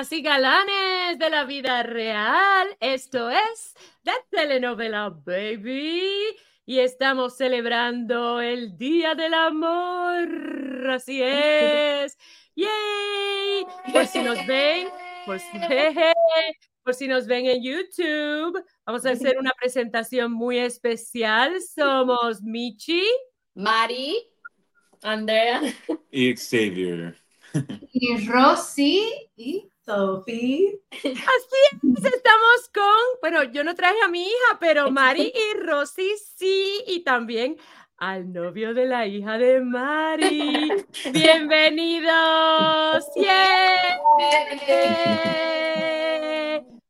Divas y galanes de la vida real. Esto es la telenovela Baby y estamos celebrando el Día del Amor. Así es. ¡Yay! Por si nos ven, por si, por si nos ven en YouTube, vamos a hacer una presentación muy especial. Somos Michi, Mari, Andrea y Xavier. Y Rosy y Sophie. Así es, estamos con, bueno, yo no traje a mi hija, pero Mari y Rosy sí, y también al novio de la hija de Mari. Bienvenidos. ¡Yeah!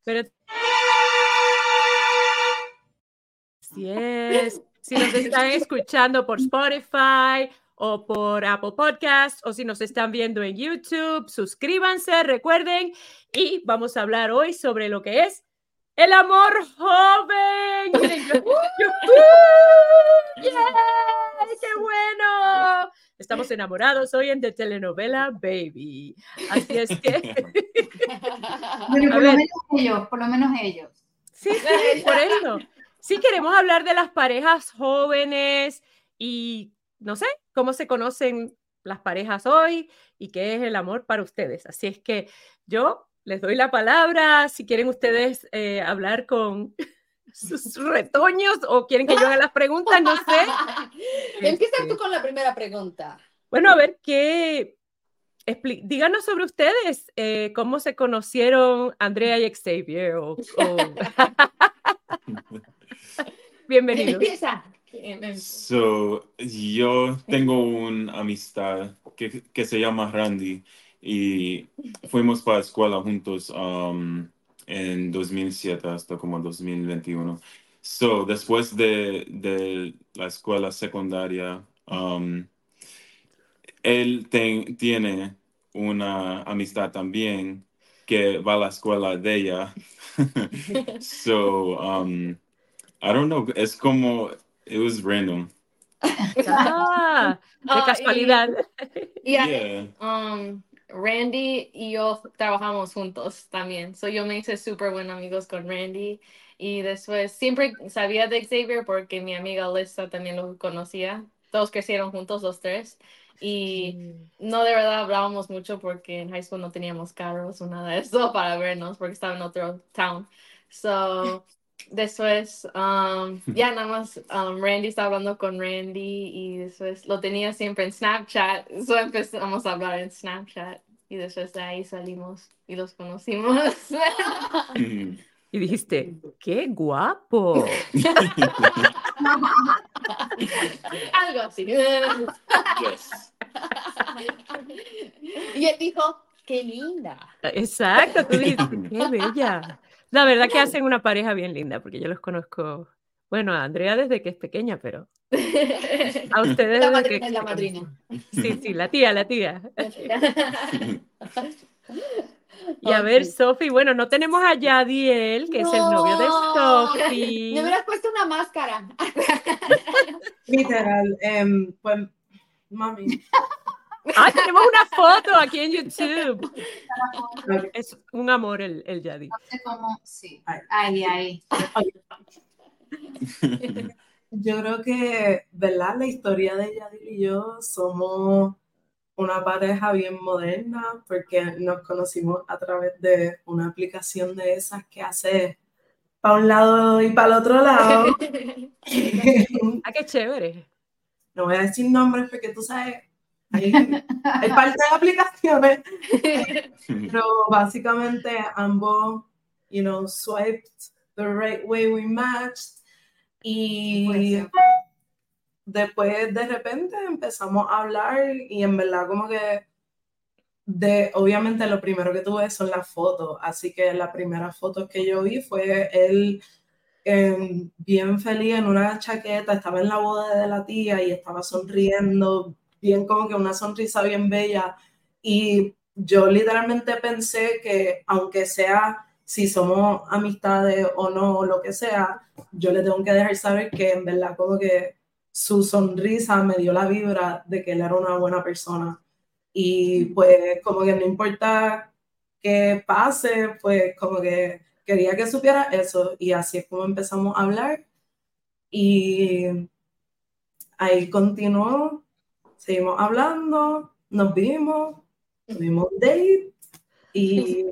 Pero Así es. Si nos están escuchando por Spotify o por Apple Podcast o si nos están viendo en YouTube, suscríbanse, recuerden y vamos a hablar hoy sobre lo que es el amor joven. ¡Qué bueno! Estamos enamorados hoy en The Telenovela Baby. Así es que. Bueno, por lo menos ellos, por lo menos ellos. Sí, sí, por eso. Sí, queremos hablar de las parejas jóvenes y no sé, cómo se conocen las parejas hoy y qué es el amor para ustedes. Así es que yo les doy la palabra si quieren ustedes eh, hablar con sus retoños o quieren que yo haga las preguntas, no sé. Empieza Este, tú con la primera pregunta. Bueno, a ver, ¿qué? Díganos sobre ustedes, eh, cómo se conocieron Andrea y Xavier. O, o- Bienvenidos. Empieza. So, yo tengo una amistad que, que se llama Randy y fuimos para la escuela juntos um, en 2007 hasta como 2021. So, después de, de la escuela secundaria, um, él tiene una amistad también que va a la escuela de ella. so, um, I don't know, es como, it was random. Ah, de Ah, casualidad. Y Yeah. um, Randy y yo trabajamos juntos también. So yo me hice súper buenos amigos con Randy. Y después siempre sabía de Xavier porque mi amiga Lisa también lo conocía. Todos crecieron juntos, los tres. Y no de verdad hablábamos mucho porque en high school no teníamos carros o nada de eso para vernos porque estaba en otro town. So, después, um, ya nada más, um, Randy estaba hablando con Randy y después lo tenía siempre en Snapchat. So empezamos a hablar en Snapchat y después de ahí salimos y los conocimos. Y dijiste, qué guapo. Algo así. Yes. Y él dijo, qué linda. Exacto, tú dijiste, qué bella. La verdad que hacen una pareja bien linda, porque yo los conozco, bueno, a Andrea desde que es pequeña, pero a ustedes La que... madrina es la madrina. Sí, sí, la tía, la tía. Y a ver, Sofi, bueno, no tenemos a Yadiel, que es el novio de No. Sofi. Me hubieras puesto una máscara. Literal, em, pues, mami. ¡Ay, tenemos una foto aquí en YouTube! Es un amor el, el Yadi. No sé cómo, sí. Ay. Ahí, ahí. Yo creo que, ¿verdad? La historia de Yadil y yo somos una pareja bien moderna porque nos conocimos a través de una aplicación de esas que hace para un lado y para el otro lado. ¡Ah, qué chévere! No voy a decir nombres porque tú sabes, hay, hay parte de aplicaciones, pero básicamente ambos, you know, swiped the right way we matched. Y Pues, después de repente empezamos a hablar y en verdad como que de obviamente lo primero que tuve son las fotos, así que la primera foto que yo vi fue él eh, bien feliz en una chaqueta, estaba en la boda de la tía y estaba sonriendo, bien como que una sonrisa bien bella. Y yo literalmente pensé que aunque sea si somos amistades o no, o lo que sea, yo le tengo que dejar saber que en verdad como que su sonrisa me dio la vibra de que él era una buena persona. Y pues como que no importa qué pase, pues como que quería que supiera eso. Y así es como empezamos a hablar. Y ahí continuó, seguimos hablando, nos vimos, tuvimos un date y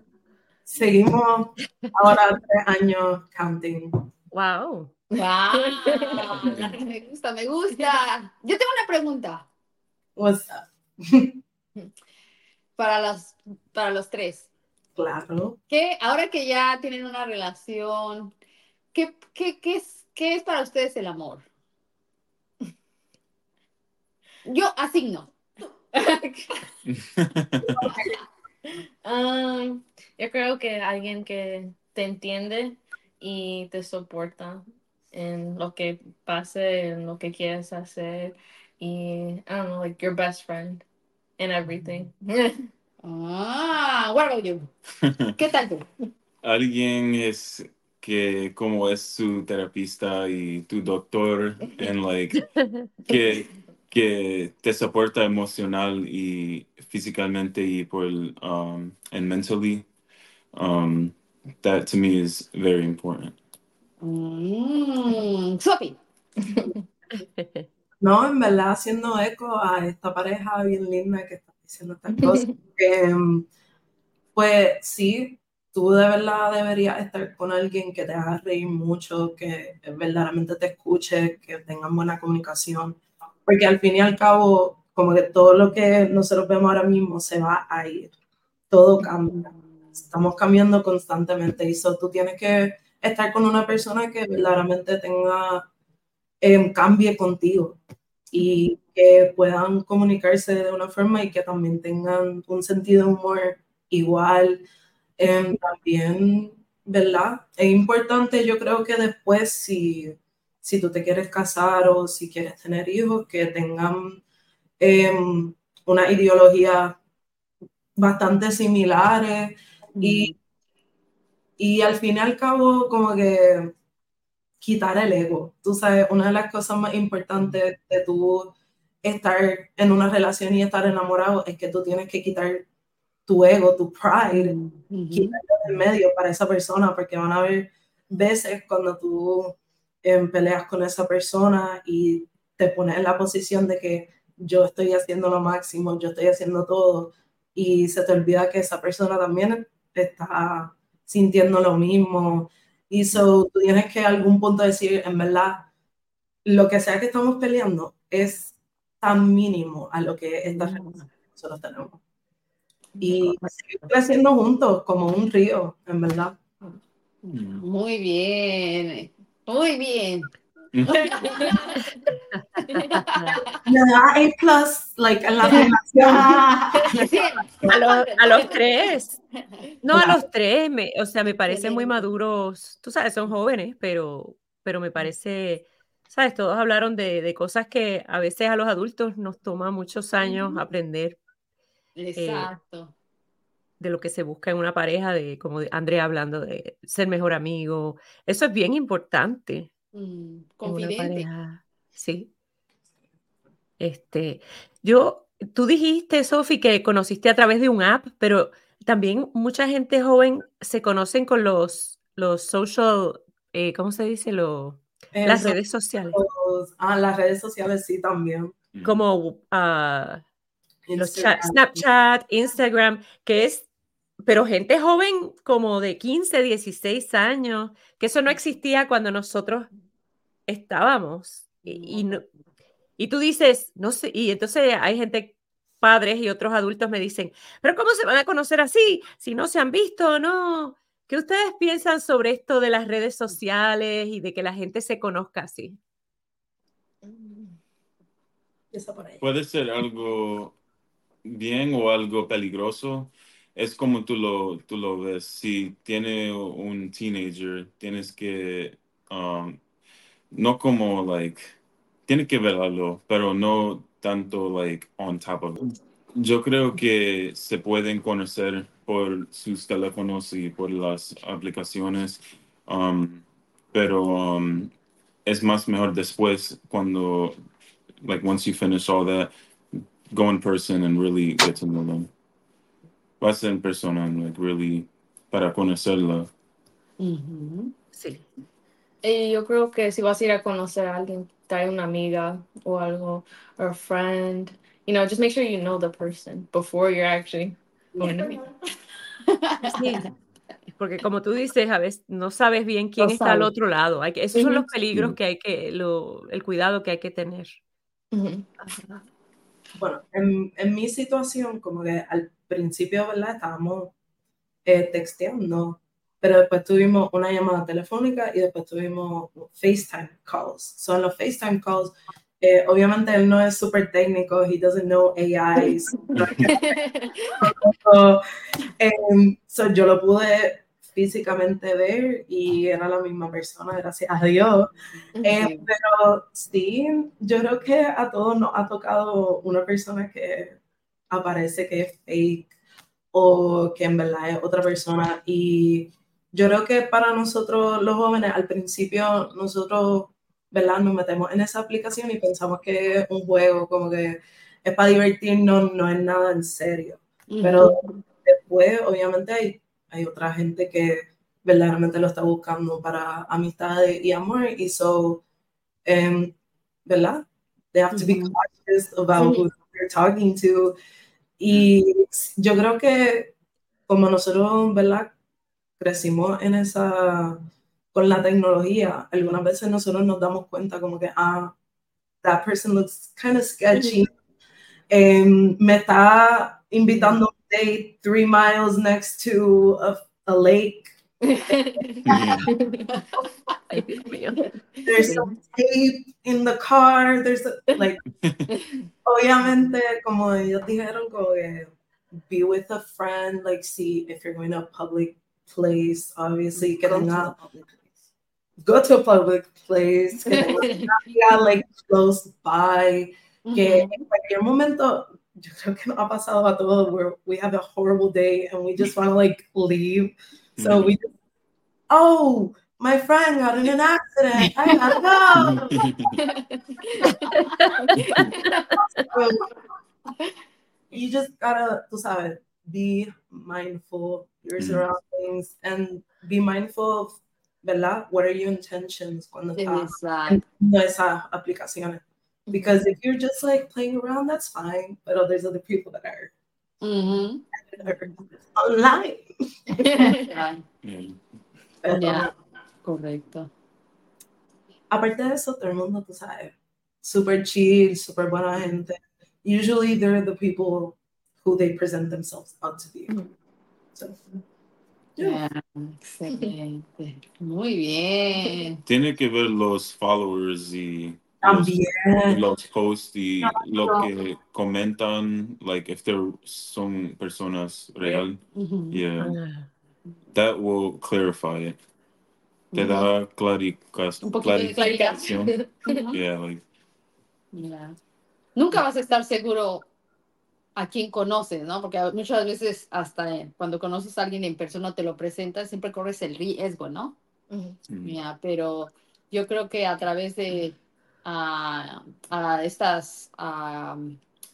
seguimos ahora tres años counting. Wow. Wow. Me gusta, me gusta. Yo tengo una pregunta What's up? para los, para los tres. Claro. ¿Qué, ahora que ya tienen una relación, ¿qué, qué, qué es, qué es para ustedes el amor? Yo asigno. Yo creo que alguien que te entiende y te soporta en lo que pase, en lo que quieres hacer y I don't know, like your best friend in everything. Ah, what about you? ¿Qué tal tú? Alguien es que como es su terapista y tu doctor en like que que te soporta emocional y físicamente y por um and mentally um that to me is very important. Mm, Sophie. No, en verdad, haciendo eco a esta pareja bien linda que está diciendo estas cosas. que, pues sí, tú de verdad deberías estar con alguien que te haga reír mucho, que verdaderamente te escuche, que tengan buena comunicación. Porque al fin y al cabo, como que todo lo que nosotros vemos ahora mismo se va a ir. Todo cambia. Estamos cambiando constantemente y eso tú tienes que estar con una persona que verdaderamente tenga eh, cambie contigo y que puedan comunicarse de una forma y que también tengan un sentido de humor igual. Eh, también, ¿verdad? Es importante, yo creo que después, si, si tú te quieres casar o si quieres tener hijos, que tengan eh, una ideología bastante similares y, y al fin y al cabo, como que quitar el ego. Tú sabes, una de las cosas más importantes de tú estar en una relación y estar enamorado es que tú tienes que quitar tu ego, tu pride, quitarlo del medio para esa persona, porque van a haber veces cuando tú eh, peleas con esa persona y te pones en la posición de que yo estoy haciendo lo máximo, yo estoy haciendo todo, y se te olvida que esa persona también está sintiendo lo mismo, y so, tú tienes que a algún punto decir, en verdad, lo que sea que estamos peleando es tan mínimo a lo que esta relación que nosotros tenemos. Y seguir creciendo juntos como un río, en verdad. Muy bien. Muy bien. Me da A plus, like, en la. A los, a los tres. No, a los tres. Me, o sea, me parecen muy maduros. Tú sabes, son jóvenes, pero, pero me parece, sabes, todos hablaron de, de cosas que a veces a los adultos nos toma muchos años aprender Exacto. De lo que se busca en una pareja, de como de Andrea hablando de ser mejor amigo. Eso es bien importante Mm, confidente. pareja. Sí. Este, yo, tú dijiste, Sofi, que conociste a través de un app, pero también mucha gente joven se conocen con los, los social, eh, ¿cómo se dice? Los, las redes sociales, ah, las redes sociales sí también. como ah, los cha- Instagram. Snapchat, Instagram, que es, pero gente joven como de 15, 16 años, que eso no existía cuando nosotros estábamos. Y, y no- y tú dices, no sé, y entonces hay gente, padres y otros adultos me dicen, pero ¿cómo se van a conocer así? Si no se han visto, no. ¿Qué ustedes piensan sobre esto de las redes sociales y de que la gente se conozca así? Ahí. Puede ser algo bien o algo peligroso. Es como tú lo, tú lo ves. Si tiene un teenager, tienes que, um, no como, like, tiene que verlo, pero no tanto, like, on top of it. Yo creo que se pueden conocer por sus teléfonos y por las aplicaciones, um, pero um, es más mejor después cuando, like, once you finish all that, go in person and really get to know them. Va a ser en persona, like really, para conocerla. Ujú. Sí. Y yo creo que si vas a ir a conocer a alguien, trae una amiga o algo, or a friend. You know, just make sure you know the person before you're actually going to meet. Sí, porque como tú dices, a veces no sabes bien quién No está al sabes. otro lado. Hay que, esos son los peligros que hay que, lo, el cuidado que hay que tener. Ujú. Bueno, en, en mi situación, como que al principio, ¿verdad? Estábamos eh, texteando, pero después tuvimos una llamada telefónica y después tuvimos FaceTime calls. Son los FaceTime calls. eh, obviamente él no es súper técnico, he doesn't know AIs. so, em, so yo lo pude físicamente ver y era la misma persona, gracias a Dios. Eh, Sí. pero sí, yo creo que a todos nos ha tocado una persona que aparece que es fake o que en verdad es otra persona. Y yo creo que para nosotros los jóvenes, al principio nosotros, ¿verdad? Nos metemos en esa aplicación y pensamos que es un juego, como que es para divertirnos, no es nada en serio. Pero después, obviamente, hay, hay otra gente que verdaderamente lo está buscando para amistades y amor. Y so, em, ¿verdad? They have to be cautious about who they're talking to. Y yo creo que como nosotros, ¿verdad? Crecimos en esa, con la tecnología, algunas veces nosotros nos damos cuenta como que, ah, that person looks kind of sketchy. Em, me está invitando date three miles next to a, a lake. Ay, Dios mío. There's some tape in the car. There's a- like, obviamente, como ellos dijeron, como que be with a friend, like, see if you're going to a public place, obviously, que tenga, go to a public place, que tenga, like, close by, que en cualquier momento, yo creo que nos ha pasado a todos, where we have a horrible day and we just want to, like, leave. So we just, oh, my friend got in an accident. I gotta go. you just gotta, tú sabes, be mindful of your Mm. surroundings and be mindful of, ¿verdad? What are your intentions cuando estás Exacto. en esas aplicaciones? Because if you're just like playing around, that's fine. But oh, there's other people that are, mm-hmm. Ujú. are online. Ay, Yeah. Pero, Ya. Correcto. aparte de eso, todo el mundo, tú sabes, super chill, super buena mm-hmm. gente. Usually they're the people who they present themselves out to be. Mm-hmm. So, yeah. Ya, Excelente. Muy bien. Tiene que ver los followers y los, También. los posts y lo que comentan, like if they're son personas real. Ujú. Yeah, Ah, that will clarify it. Te da clarica- Un poquito de clarificación. Yeah, like. Nunca vas a estar seguro a quién conoces, ¿no? Porque muchas veces hasta cuando conoces a alguien en persona te lo presentas, siempre corres el riesgo, ¿no? Mm, pero yo creo que a través de ah, estas, ah,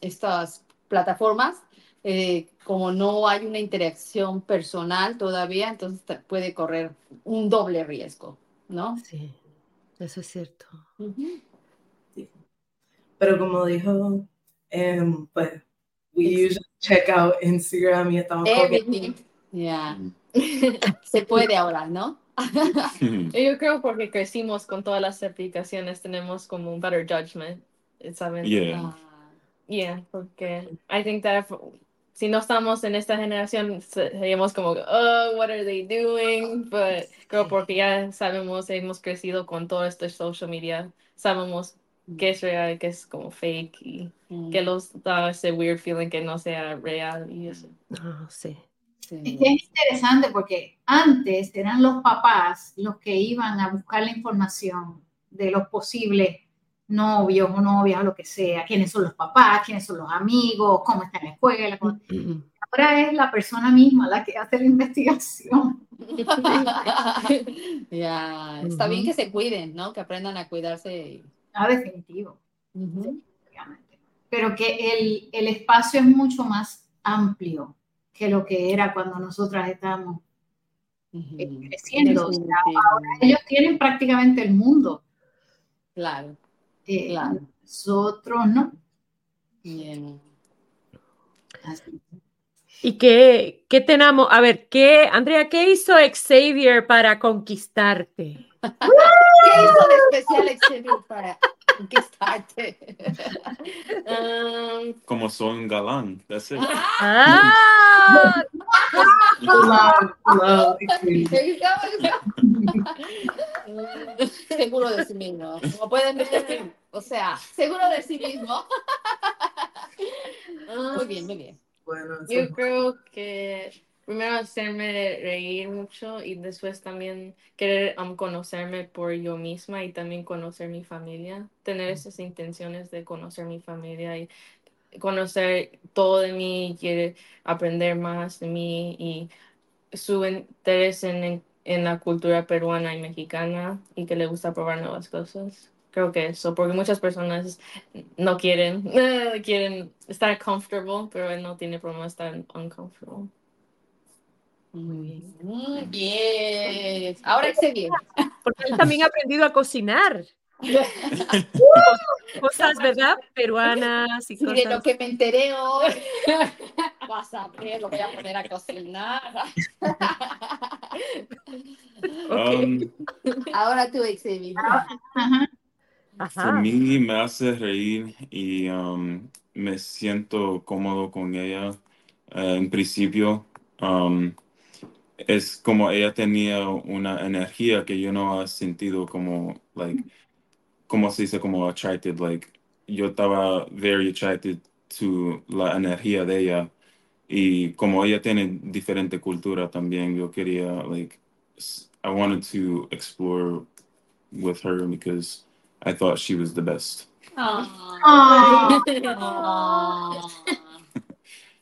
estas plataformas, eh, como no hay una interacción personal todavía, entonces te puede correr un doble riesgo, ¿no? sí, eso es cierto. Pero como dijo, em, pues, we usually check out Instagram y estamos Everything. Ya. Se puede ahora, ¿no? Yo creo porque crecimos con todas las aplicaciones, tenemos como un better judgment, ¿saben? yeah. Ah, Yeah, porque I think that if- si no estamos en esta generación, se- seríamos como, oh, what are they doing? But creo porque ya sabemos, hemos crecido con todo este social media, sabemos qué es real, qué es como fake y mm, que los da ese weird feeling que no sea real y eso. Ah, sí. Sí. Es que es interesante porque antes eran los papás los que iban a buscar la información de los posibles novios o novias o lo que sea, quiénes son los papás, quiénes son los amigos, cómo está en la escuela. cómo- Ahora es la persona misma la que hace la investigación. ya, está bien Ujú. que se cuiden, ¿no? Que aprendan a cuidarse. Ah, definitivo, Ujú. obviamente. pero que el, el espacio es mucho más amplio que lo que era cuando nosotras estábamos eh, creciendo. O sea, ahora ellos tienen prácticamente el mundo. Claro, Eh, Claro. Nosotros no. bien. Así. ¿Y qué, qué tenemos? A ver, ¿qué, Andrea, qué hizo Xavier para conquistarte? ¿Qué hizo de especial Xavier para conquistarte? Um, Como soy un galán. That's it. ¡Ah! Seguro de sí mismo. Como pueden ver, o sea, seguro de sí mismo. Muy bien, muy bien. Bueno, Yo creo que primero hacerme reír mucho y después también querer um, conocerme por yo misma y también conocer mi familia, tener esas intenciones de conocer mi familia y conocer todo de mí, quiere aprender más de mí y su interés en, en, la cultura peruana y mexicana y que le gusta probar nuevas cosas. Creo que eso, porque muchas personas no quieren, quieren estar comfortable, pero él no tiene problema estar uncomfortable. Muy bien. Muy bien. Ahora Xavier. Porque él también ha aprendido a cocinar. Cosas, ¿verdad? Peruanas y Y de lo cosas. que me enteré hoy, vas a ver, lo voy a poner a cocinar. Um, Ahora tú, Xavier. Ajá. A mí me hace reír y um, me siento cómodo con ella. Eh, en principio, um, es como ella tenía una energía que yo no he sentido como, like, como se dice, como attracted, like, yo estaba very attracted to la energía de ella. Y como ella tiene diferente cultura también, yo quería, like, s- I wanted to explore with her because I thought she was the best.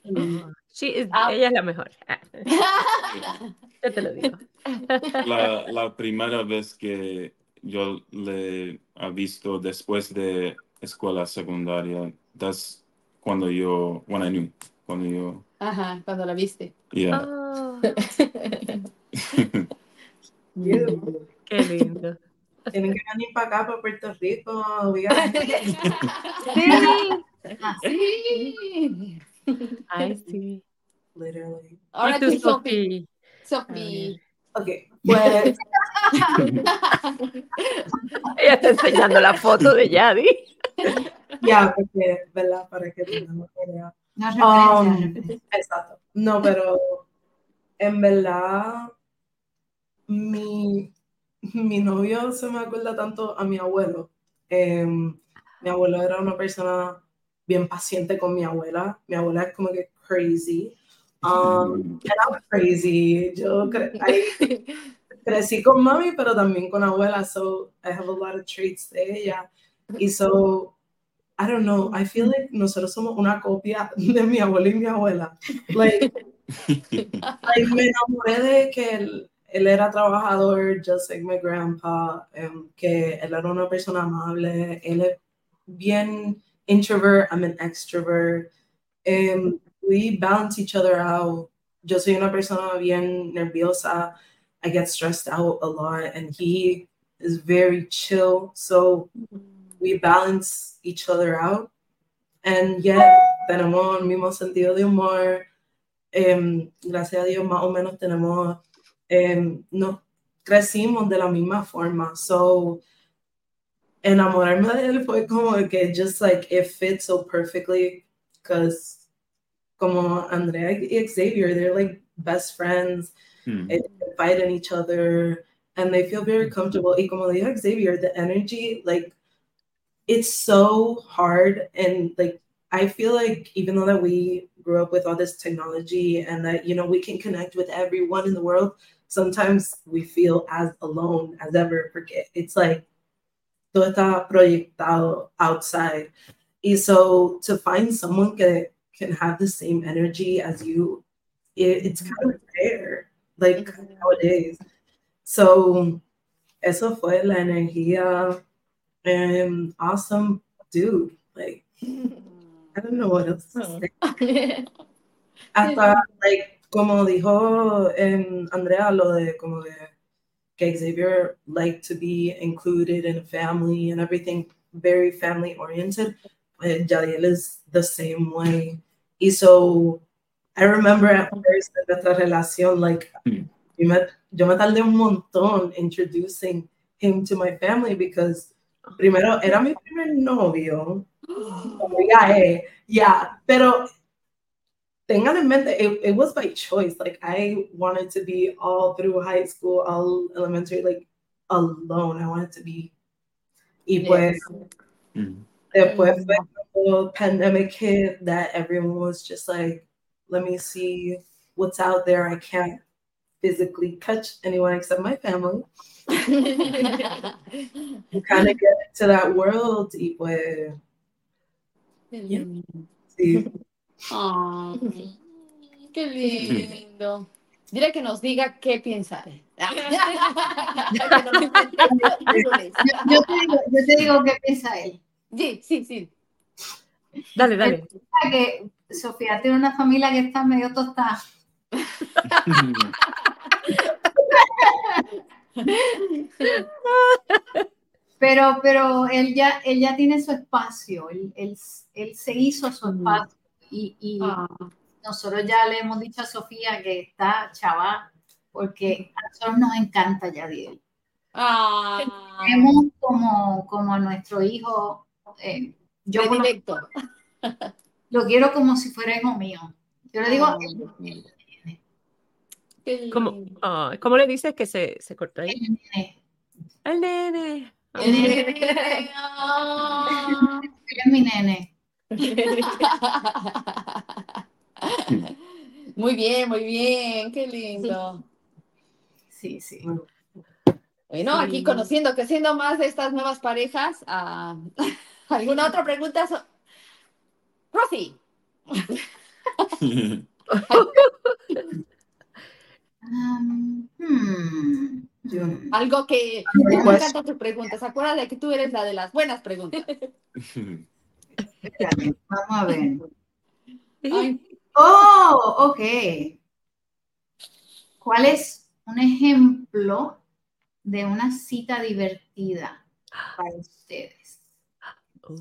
es- Ah. ella es la mejor. Ah, Yo te lo digo. La, la primera vez que yo le he visto después de escuela secundaria, that's cuando yo, when I knew, cuando yo, Ajá, cuando la viste. yeah. Oh, qué lindo. Tienen que venir para acá, para Puerto Rico. we gotta- Sí. Ay, sí. Literally. Ahora ¿Y tú, Sophie. Sophie? Ok, pues Ella está enseñando la foto de Yadi. ya, porque, ¿verdad? Para que tengamos idea. No Um. Exacto. No, pero en verdad, mi, mi novio se me acuerda tanto a mi abuelo. Em, mi abuelo era una persona bien paciente con mi abuela. Mi abuela es como que crazy. Um, I'm crazy. Yo cre- I- crecí con mami, pero también con abuela, so I have a lot of traits de ella. Y so, I don't know, I feel like nosotros somos una copia de mi abuelo y mi abuela. Like, like, me enamoré de que él, él era trabajador, just like my grandpa, em, que él era una persona amable, él es bien introvert, I'm an extrovert. Em, we balance each other out. Yo soy una persona bien nerviosa. I get stressed out a lot, and he is very chill. So we balance each other out. And yet, tenemos el mismo sentido de humor. Em, gracias a Dios, más o menos tenemos, em, nos crecimos de la misma forma. So, enamorarme de él fue como que just like it fits so perfectly because como Andrea y Xavier, they're like best friends Hmm. they confide in each other and they feel very comfortable. Y como dijo Xavier, the energy, like, it's so hard. And like, I feel like even though that we grew up with all this technology and that, you know, we can connect with everyone in the world, sometimes we feel as alone as ever. Forget it's like, todo está proyectado outside. Y so to find someone que can have the same energy as you, it, it's mm-hmm. kind of rare like mm-hmm. nowadays. So eso fue la energía. And awesome dude. Like I don't know what else to oh. say. Hasta, like, como dijo em, Andrea, lo de como de Xavier liked to be included in a family and everything, very family oriented. Jadiel is the same way. Y so, I remember at first en nuestra relación, like, Hmm. yo me, yo me tardé un montón introducing him to my family because primero era mi primer novio. Como ya, eh, yeah, pero tengan en mente, it, it was by choice. Like I wanted to be all through high school, all elementary, like alone. I wanted to be. Y pues, Mm. después fue cuando pandemic hit that everyone was just like, let me see what's out there. I can't physically touch anyone except my family. You kind of get into that world. Y pues, sí. Qué lindo. Dile que nos diga qué piensa Yo, yo te digo, yo te digo qué piensa él. Sí, sí, sí. Dale, dale. Que Sofía tiene una familia que está medio tostada. Pero, pero él ya, él ya tiene su espacio, él, él, él se hizo su Mm. espacio y, y Ah, nosotros ya le hemos dicho a Sofía que está chava porque a nosotros nos encanta Yadiel. ah, Vemos como, como a nuestro hijo, eh, yo por lo- lo quiero como si fuera hijo mío. Yo le digo, Ah, el, ¿Cómo, ah, ¿cómo le dices que se, se cortó ahí? el nene, El nene. El nene, él es mi nene. Muy bien, muy bien, qué lindo. Sí, sí. Bueno, aquí conociendo, creciendo más de estas nuevas parejas. ah, ¿Alguna otra pregunta? So- Rosy, Um, hmm, Yo- algo que me encantan tus preguntas. Acuérdate que tú eres la de las buenas preguntas. Espérate, Vamos a ver. Ay, Oh, ok. ¿Cuál es un ejemplo de una cita divertida para ustedes? Uh,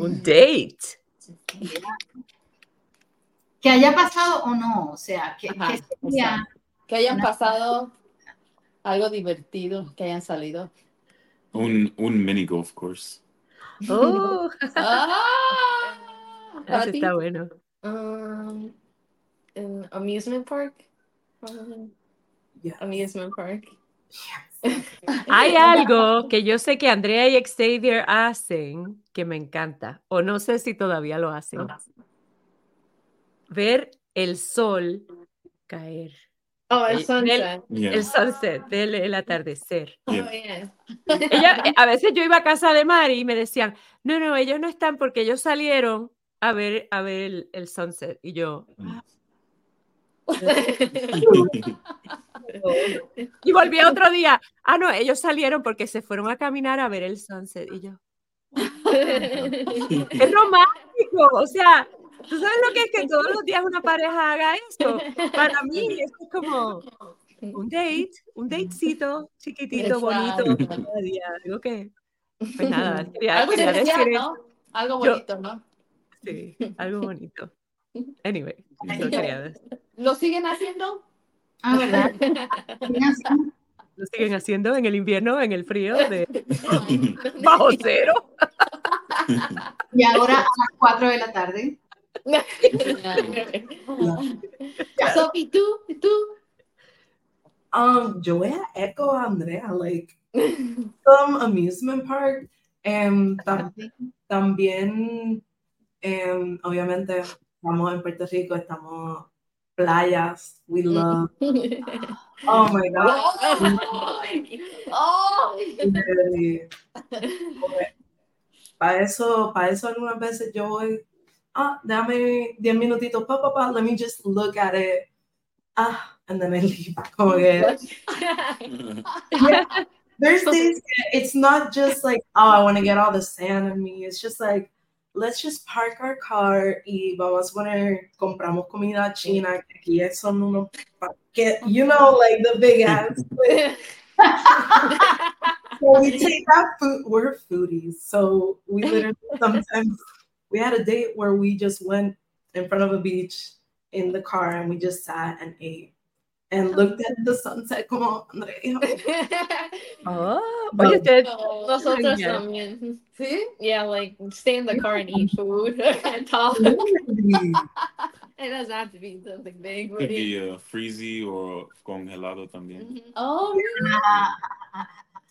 un date. Que haya pasado o no, o sea, que, Ajá, que sería- que hayan Una- pasado algo divertido, que hayan salido. un, un mini golf course. Oh, ¡Ah! Está bueno. Um, an amusement park. Um, Yes. amusement park. Hay algo que yo sé que Andrea y Xavier hacen que me encanta, o no sé si todavía lo hacen. Ver el sol caer, Oh, El- el sunset. Yeah. el sunset, ver el atardecer. Oh, Yeah. Ella, a veces yo iba a casa de Mari y me decían, no, no, ellos no están porque ellos salieron a ver, a ver el, el sunset. Y yo, y volví otro día, ah, no, ellos salieron porque se fueron a caminar a ver el sunset. Y yo, es romántico, o sea, ¿tú sabes lo que es que todos los días una pareja haga esto? Para mí esto es como un date, un datecito chiquitito, bonito, Exacto. cada día, algo que, pues nada, quería, Algo quería especial, decir ¿no? Algo Yo- bonito, ¿no? Sí, algo bonito. Anyway, eso quería decir. ¿Lo siguen haciendo? Ah, ¿verdad? Lo siguen haciendo en el invierno, en el frío, de bajo cero. Y ahora a las 4 de la tarde. Sophie, ¿tú? ¿Tú? Um, yo voy a echo a Andrea, like, some amusement park, em, tam- también, em, obviamente, estamos en Puerto Rico, estamos playas, we love, oh my God, really. Para eso, para eso algunas veces yo voy, ah, dame 10 minutitos, pa, pa, pa, let me just look at it, ah, and then I leave, como que, there's days it's not just like oh I want to get all the sand in me. It's just like let's just park our car y vamos a poner, compramos comida china, que aquí son unos, pa- que, you know, like the big ass. so we take that food, we're foodies. So we literally sometimes, we had a date where we just went in front of a beach in the car and we just sat and ate and looked at the sunset. Como Andrea dijo. Oh, oye, usted, Nosotros Yeah. también. ¿Sí? Yeah, like stay in the car and eat food and talk. It doesn't have to be something big. Could be uh, freezy or congelado también. Mhm. Oh,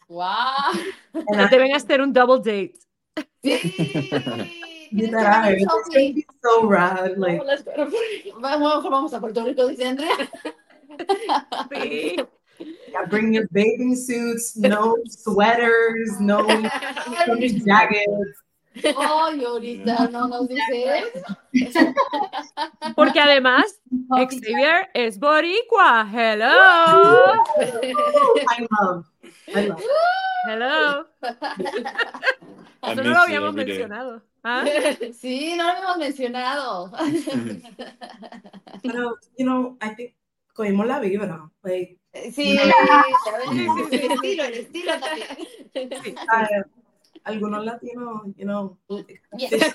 wow. And I deben hacer un double date. Sí. Gonna be so rad. Like, let's go to Vamos, vamos a Puerto Rico, dice Andrea. Sí. yeah, bring your bathing suits, no sweaters, no jackets. Ahorita no nos dice eso. Porque además, Xavier es boricua. Hello. I love, I love. Hello. No lo habíamos mencionado. ¿Ah? Sí, no lo habíamos mencionado. Pero, you know, I think cogimos la vibra. Like, Sí, el estilo, el estilo también. uh, algunos latinos, you know, Yes.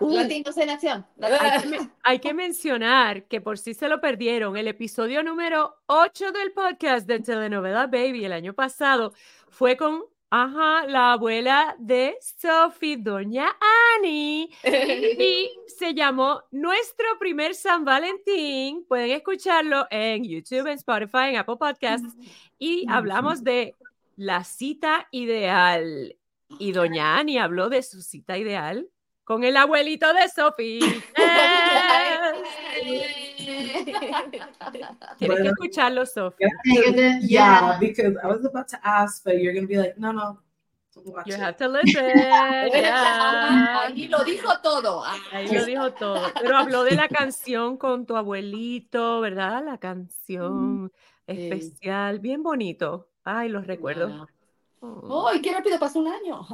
Latinos en acción. Hay que, hay que mencionar que por si se lo perdieron, el episodio número 8 del podcast de telenovela Baby el año pasado fue con ajá, la abuela de Sophie, doña Annie, y se llamó Nuestro primer San Valentín. Pueden escucharlo en YouTube, en Spotify, en Apple Podcasts, y hablamos de la cita ideal. Y doña Annie habló de su cita ideal con el abuelito de Sophie. Tienes que escucharlo, Sophie. yeah, because I was about to ask, but you're gonna be like, no, no, watch You it. have to listen. Yeah. Ahí lo dijo todo. Ah, Ahí lo dijo todo. Pero habló de la canción con tu abuelito, ¿verdad? La canción Sí. especial, bien bonito. Ay, los recuerdo. wow. Oh, ¡Ay, qué rápido pasó un año!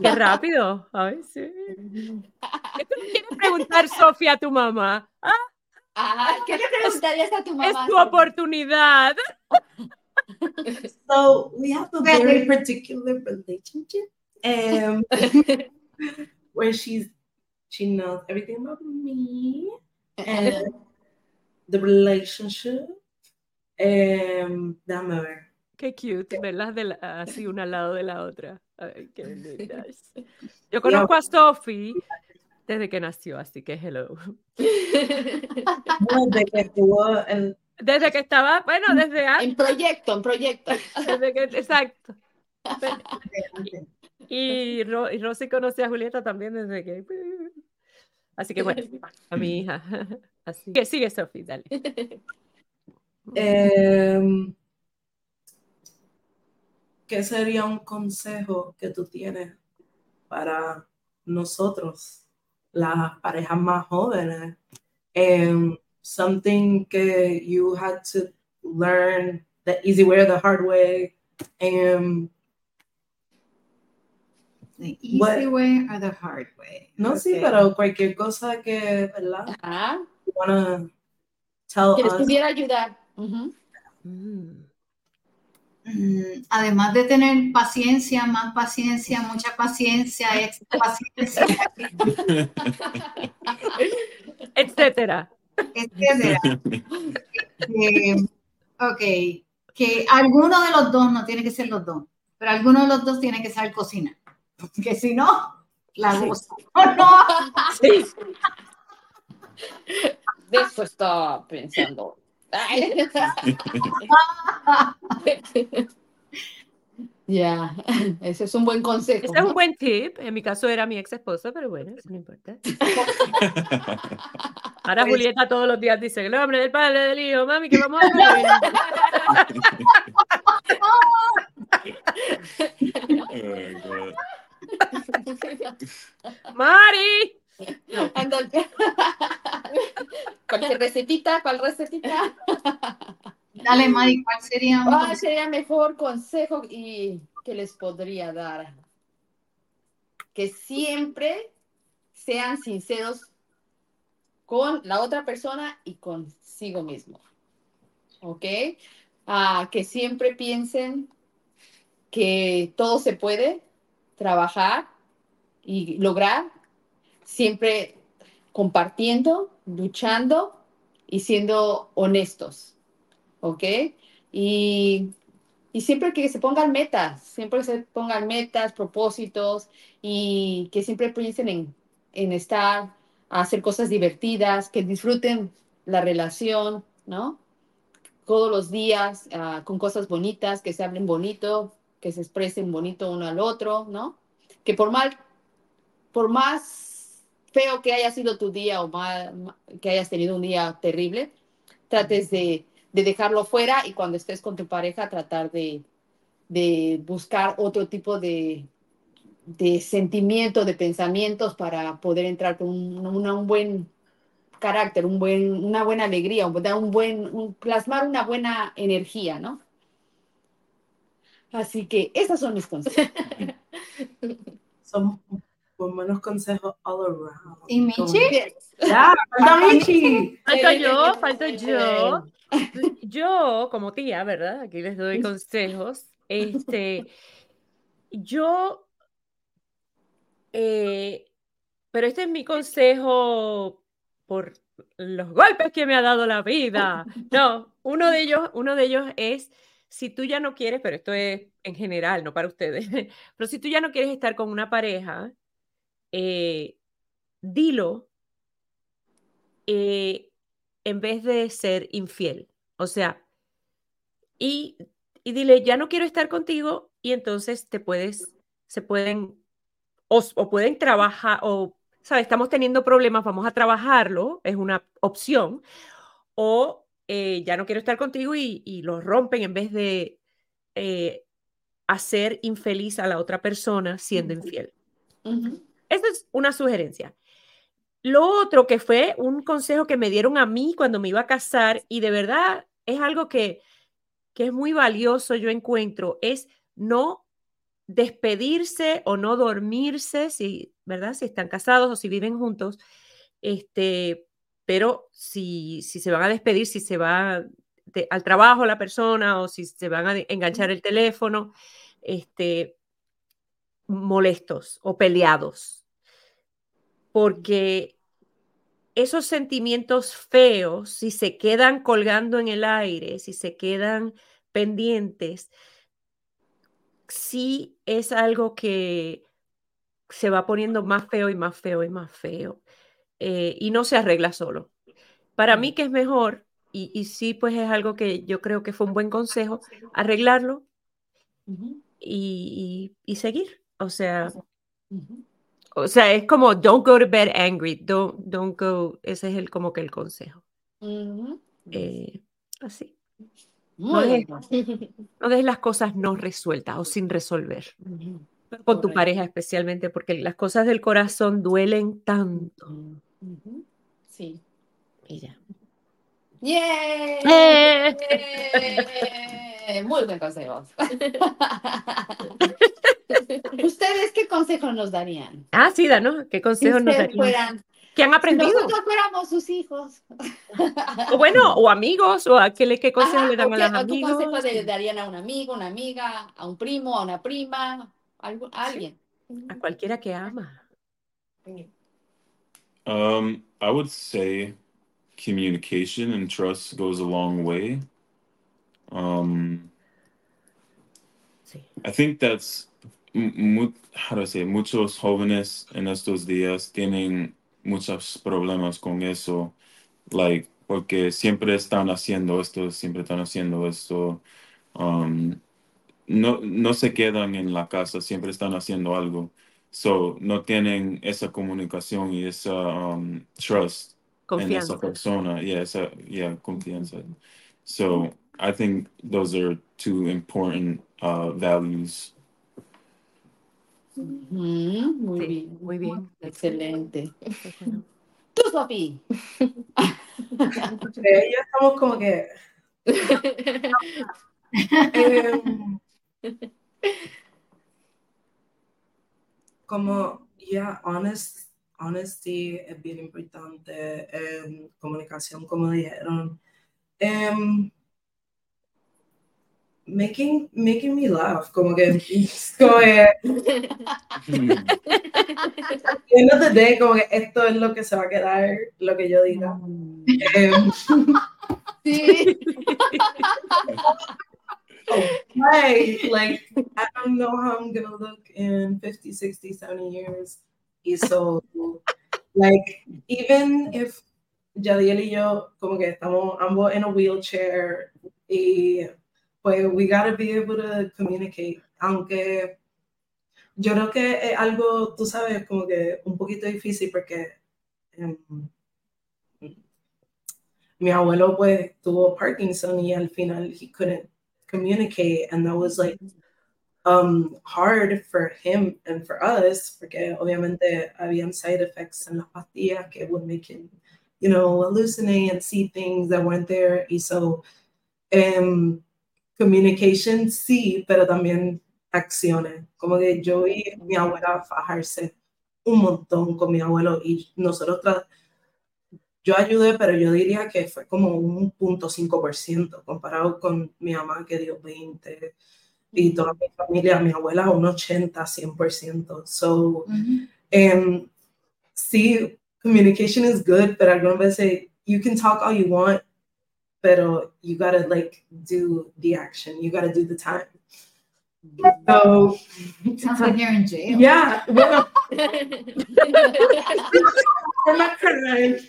qué rápido. Ay, sí. ¿Qué tú quieres preguntar, Sofía, a tu mamá? Ah, Ah, ¿Qué le preguntarías a tu mamá? es tu oportunidad. So we have a Very- particular relationship, um, where she's she knows everything about me and the relationship. Um, déjame ver. Qué cute, verlas de la- así una al lado de la otra. Ay, qué lindas. Yo conozco a Sophie desde que nació, así que hello. No, de que estuvo en- Desde que estaba, bueno, desde antes, En proyecto, en proyecto. desde que, exacto. Y, Ro- y Rosy conocí a Julieta también desde que. Así que bueno, a mi hija. Así que sigue, Sophie, dale. Em, ¿Qué sería un consejo que tú tienes para nosotros, las parejas más jóvenes? Em, something que you had to learn the easy way or the hard way. Em, The easy What- way or the hard way. no, sí, Okay. pero cualquier cosa que, ¿verdad? Ajá. You wanna tell Que les us. pudiera ayudar. Ujú. Mm. Mm, además de tener paciencia, más paciencia, mucha paciencia, extra paciencia, Etcétera. etcétera. Eh, ok, que alguno de los dos, no tiene que ser los dos, pero alguno de los dos tiene que saber cocinar. Porque si no, la goza. ¿O no? Sí. De eso estaba pensando. Ya, ese es un buen consejo. Ese es un ¿no? buen tip. En mi caso era mi ex esposo, pero bueno, eso no importa. Ahora Julieta todos los días dice: el nombre del padre del hijo, mami, que vamos a God. Mari. Anda. Cualquier recetita, ¿cuál recetita? Dale, ¿cuál sería ¿Cuál sería mejor consejo y que les podría dar? que siempre sean sinceros con la otra persona y consigo mismo. ¿Ok? Ah, que siempre piensen que todo se puede trabajar y lograr, siempre compartiendo, luchando y siendo honestos. ¿Ok? Y, y siempre que se pongan metas, siempre que se pongan metas, propósitos y que siempre piensen en, en estar, a hacer cosas divertidas, que disfruten la relación, ¿no? Todos los días ah, con cosas bonitas, que se hablen bonito, que se expresen bonito uno al otro, ¿no? Que por mal, por más feo que haya sido tu día o mal, que hayas tenido un día terrible, trates de, de dejarlo fuera y cuando estés con tu pareja tratar de, de buscar otro tipo de, de sentimiento, de pensamientos para poder entrar con un, una- un buen carácter, un buen, una buena alegría, un, buen, un- plasmar una buena energía, ¿no? Así que esos son mis consejos. Son buenos consejos all around. ¿Y Michi? Ya, falta Michi. Falto yo, falto yo. Yo, como tía, ¿verdad? Aquí les doy consejos. Este, yo, eh, pero este es mi consejo por los golpes que me ha dado la vida. No, uno de ellos, uno de ellos es, si tú ya no quieres, pero esto es en general, no para ustedes, pero si tú ya no quieres estar con una pareja, eh, dilo eh, en vez de ser infiel. O sea, y, y dile, ya no quiero estar contigo y entonces te puedes, se pueden, o, o pueden trabajar, o, ¿sabes? Estamos teniendo problemas, vamos a trabajarlo, es una opción, o eh, ya no quiero estar contigo y, y lo rompen en vez de eh, hacer infeliz a la otra persona siendo infiel. Ujú. Esa es una sugerencia. Lo otro que fue un consejo que me dieron a mí cuando me iba a casar y de verdad es algo que, que es muy valioso, yo encuentro, es no despedirse o no dormirse, si, ¿verdad? Si están casados o si viven juntos, este, pero si, si se van a despedir, si se va de- al trabajo la persona o si se van a enganchar el teléfono, este, molestos o peleados, porque esos sentimientos feos, si se quedan colgando en el aire, si se quedan pendientes, sí es algo que se va poniendo más feo y más feo y más feo. eh, y no se arregla solo. Para mí que es mejor, y, y sí, pues es algo que yo creo que fue un buen consejo, arreglarlo y, y- y seguir. O sea. O sea, es como don't go to bed angry, don't, don't go, ese es el como que el consejo. Eh, así. Muy no es- bueno. No dejes las cosas no resueltas o sin resolver. Con tu pareja especialmente, porque las cosas del corazón duelen tanto. Ujú. Sí. Y ya. ¡Yay! ¡Yay! Muy buen consejo. ¿Ustedes qué consejo nos darían? Ah, sí, Dano, ¿qué Si consejos nos darían? fueran, ¿Qué han si aprendido? nosotros fuéramos sus hijos. O bueno, o amigos, o a qué, le- qué consejos Ajá, le dan ¿o a qué- los o qué amigos. consejo le darían a un amigo, una amiga, a un primo, a una prima, a algu- a alguien? A cualquiera que ama. Um, I would say communication and trust goes a long way. Um, Sí. I think that's mu- how do I say muchos jóvenes en estos días tienen muchos problemas con eso, like porque siempre están haciendo esto, siempre están haciendo esto. Um, no, no se quedan en la casa, siempre están haciendo algo. So, no tienen esa comunicación y esa um, trust en esa Confianza. persona. Yeah, esa, yeah, confianza. So, I think those are two important uh, values. Muy Sí, bien. muy bien. Excelente. Tú, Sofi. Entre ellos estamos como que. como, yeah, honest, honesty es bien importante, em, comunicación, como dijeron. Em, making, making me laugh, como que, como que, end of the day, como que esto es lo que se va a quedar, lo que yo diga. Sí. like, I don't know how I'm gonna look in 50, 60, 70 years. Y so, like, even if Yadiel y yo, como que estamos ambos en a wheelchair, y pues, we gotta be able to communicate. Aunque yo creo que es algo, tú sabes, como que un poquito difícil porque em, mi abuelo pues tuvo Parkinson y al final he couldn't communicate and that was like um hard for him and for us porque obviamente habían side effects en las pastillas que would make him you know hallucinate and see things that weren't there y so um, communication sí pero también acciones como que yo vi a mi abuela fajarse un montón con mi abuelo y nosotros yo ayudé, pero yo diría que fue como un punto 5% comparado con mi mamá que dio 20 y toda mi familia, mi abuela un 80, 100%. So, Ujú. um, sí, communication is good, pero algunas veces you can talk all you want, pero you gotta like do the action, you gotta do the time. So, Sounds like you're in jail. yeah, bueno, I'm not crying.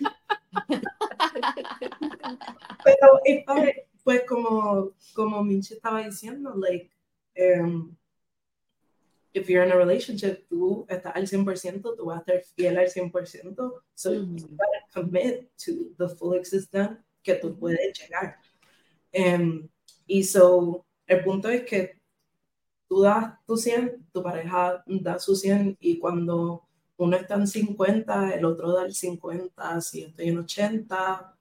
Pero es padre, pues como, como Minchi estaba diciendo, like, um, if you're in a relationship, tú estás al 100%, tú vas a estar fiel al 100%, so you gotta commit to the full extent que tú puedes llegar. Um, y so, el punto es que tú das tu 100, tu pareja da su 100 y cuando uno está en 50, el otro da el 50, si estoy en 80,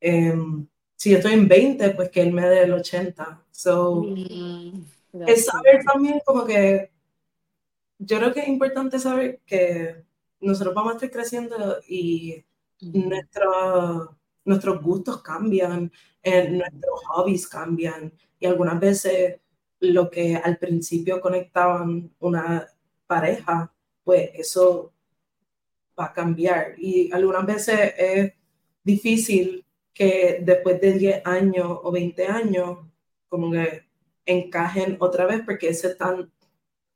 em, si estoy en 20, pues que él me dé el 80. So, Mm, es saber también como que, yo creo que es importante saber que nosotros vamos a estar creciendo y nuestro- nuestros gustos cambian, eh, nuestros hobbies cambian. Y algunas veces lo que al principio conectaban una pareja, pues eso va a cambiar. Y algunas veces es difícil que después de 10 años o 20 años como que encajen otra vez porque se están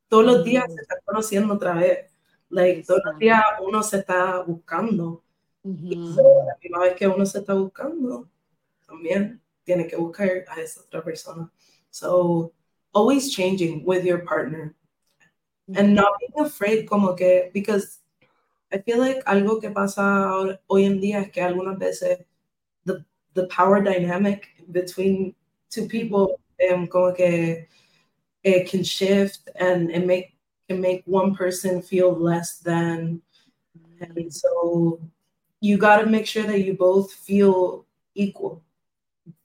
todos los días se están conociendo otra vez. Like todos los días uno se está buscando y so, la misma vez que uno se está buscando, también tiene que buscar a esa otra persona. So, always changing with your partner. And not being afraid como que, because I feel like algo que pasa hoy en día es que algunas veces the, the power dynamic between two people um, como que it can shift and, and make can make one person feel less than and so you got to make sure that you both feel equal.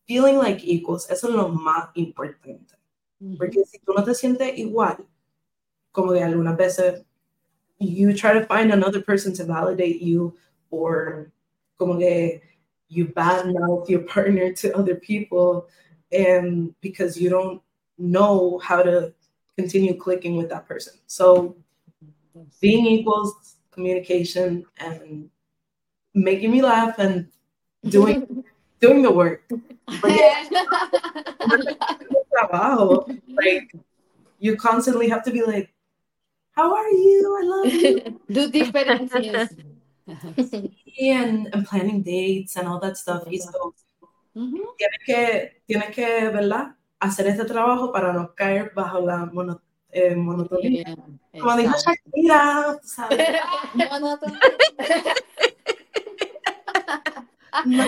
Feeling like equals, eso es lo más importante. Mm-hmm. Porque si tú no te sientes igual, como que algunas veces you try to find another person to validate you or como que you badmouth your partner to other people and because you don't know how to continue clicking with that person. So being equals communication and making me laugh and doing doing the work. Wow. Like you constantly have to be like, how are you? I love you. Do diferencias. And, and planning dates and all that stuff. Y so, Ujú. tienes que, tienes que, ¿verdad? Hacer este trabajo para no caer bajo la mono- eh, monotonía. Bien, Como dijo. Shakira, ¿sabes? Monótono. No,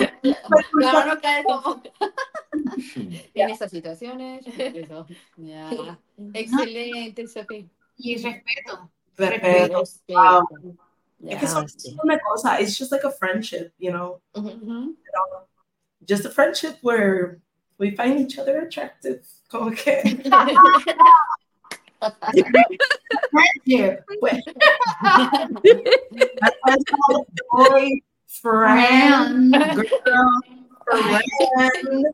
Para no caer como en esas situaciones. Eso. Ya. Excelente, Sofía. Y respeto. Pero, Respeto. wow. Ya. Es que son es una cosa, it's just like a friendship, you know? Ujú. Just a friendship where we find each other attractive. Como que, Friendship. Pues, That's why friend, girl, friend.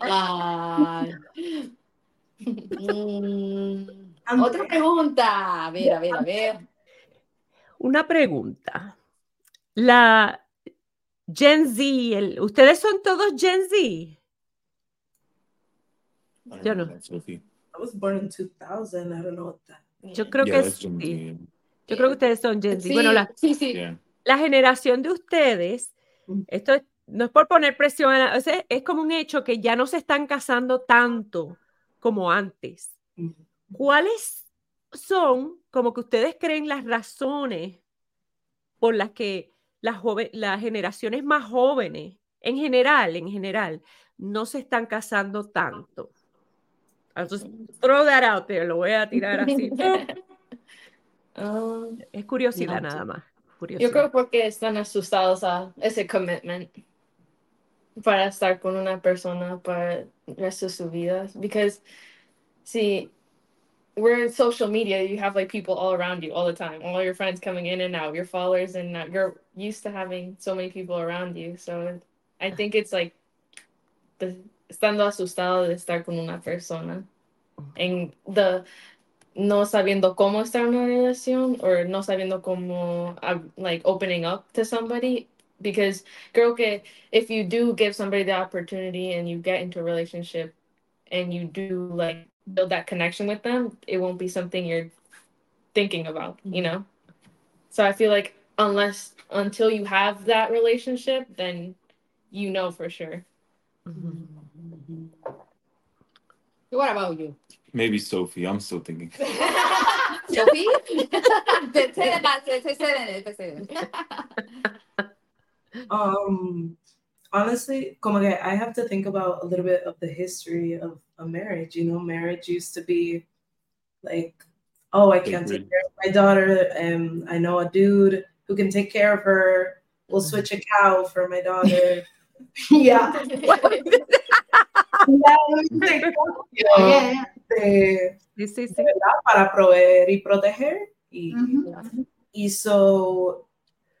Ah. Mm. Otra pregunta. A ver, a ver, a ver. Una pregunta. La Gen Z, el- ¿ustedes son todos Gen Z? Yo no. I was born in 2000. I don't know what that. Yo creo Yeah, que sí. Yo creo que ustedes son Gen Z. Sí, Bueno, la, sí, sí. La generación de ustedes, Mm. esto es- no es por poner presión, a la- sea, es como un hecho que ya no se están casando tanto como antes. Mm. ¿Cuáles son, como que ustedes creen, las razones por las que las, jove- las generaciones más jóvenes, en general, en general, no se están casando tanto? I'll just throw that out there, lo voy a tirar así. Ah, Es curiosidad No. nada más. yo curiosidad. creo porque están asustados a ese commitment para estar con una persona para el resto de su vida. Because, see, we're in social media, you have like people all around you all the time, all your friends coming in and out, your followers, and uh, you're used to having so many people around you. So I think it's like the, estando asustado de estar con una persona. And the no sabiendo cómo estar en una relación or no sabiendo cómo uh, like opening up to somebody because creo que if you do give somebody the opportunity and you get into a relationship and you do like build that connection with them it won't be something you're thinking about you know so i feel like unless until you have that relationship then you know for sure Ujú. What about you? Maybe Sophie. I'm still thinking. Sophie? Um, honestly, como que I have to think about a little bit of the history of a marriage. You know, marriage used to be like, oh, I can't take care of my daughter, and I know a dude who can take care of her. We'll switch a cow for my daughter. yeah. yeah, yeah. De- Sí, sí, sí. ¿verdad? Para proveer y proteger. Y, Ujú. y so,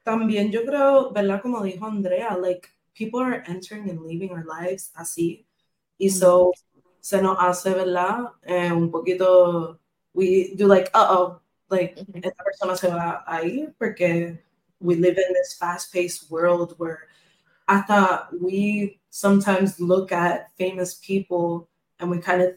también yo creo, ¿verdad? Como dijo Andrea, like, people are entering and leaving our lives así. Y so, se nos hace, ¿verdad? Eh, un poquito, we do like, uh-oh, like, Ujú. esta persona se va a ir porque we live in this fast-paced world where hasta we sometimes look at famous people and we kind of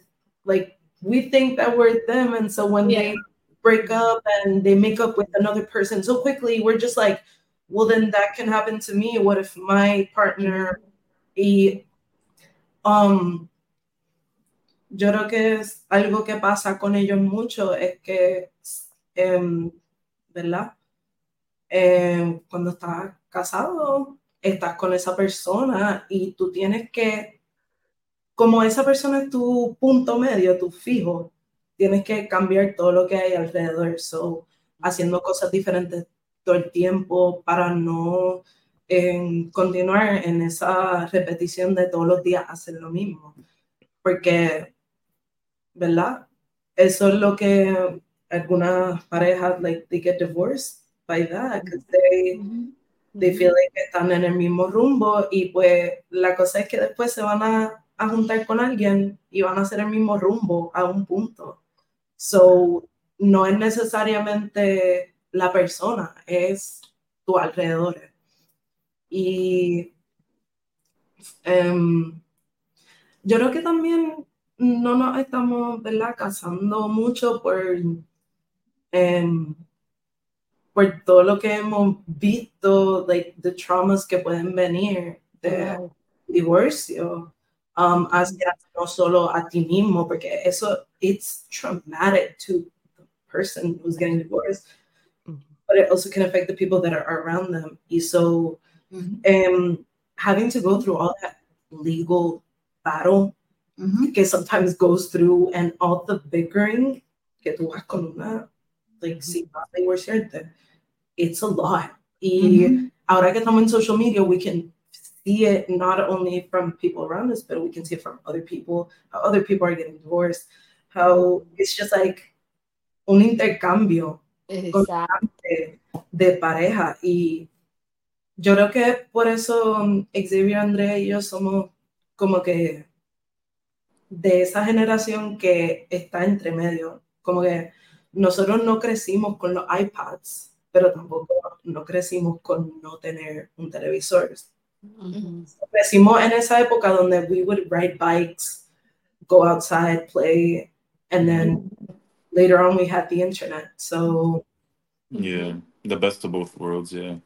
like we think that we're them and so when Yeah. they break up and they make up with another person so quickly we're just like well then that can happen to me what if my partner y um yo creo que es algo que pasa con ellos mucho es que em, ¿verdad? Em, cuando estás casado estás con esa persona y tú tienes que, como esa persona es tu punto medio, tu fijo, tienes que cambiar todo lo que hay alrededor. So, haciendo cosas diferentes todo el tiempo para no eh, continuar en esa repetición de todos los días hacer lo mismo. Porque, ¿verdad? Eso es lo que algunas parejas, like, they get divorced by that, because they they feel like están en el mismo rumbo y pues la cosa es que después se van a, a juntar con alguien y van a hacer el mismo rumbo a un punto. So, no es necesariamente la persona, es tu alrededor. Y em, yo creo que también no nos estamos, ¿verdad?, casando mucho por, em, por todo lo que hemos visto, like the traumas que pueden venir de divorcio um, hacia no solo a ti mismo, porque eso, it's traumatic to the person who's getting divorced, Mhm. but it also can affect the people that are around them. Y so, Ujú. um, having to go through all that legal battle Ujú. que sometimes goes through and all the bickering que tú vas con una, like, si vas a divorciarte, it's a lot. Y Ujú. ahora que estamos en social media, we can see it not only from people around us, but we can see it from other people, how other people are getting divorced, how it's just like un intercambio Exacto. de, pareja. Y yo creo que por eso um, Xavier, Andrea y yo somos como que de esa generación que está entre medio. Como que nosotros no crecimos con los iPads, pero tampoco no crecimos con no tener un televisor. Crecimos en esa época donde we would ride bikes, go outside, play, and then later on we had the internet. So Yeah, the best of both worlds. Yeah.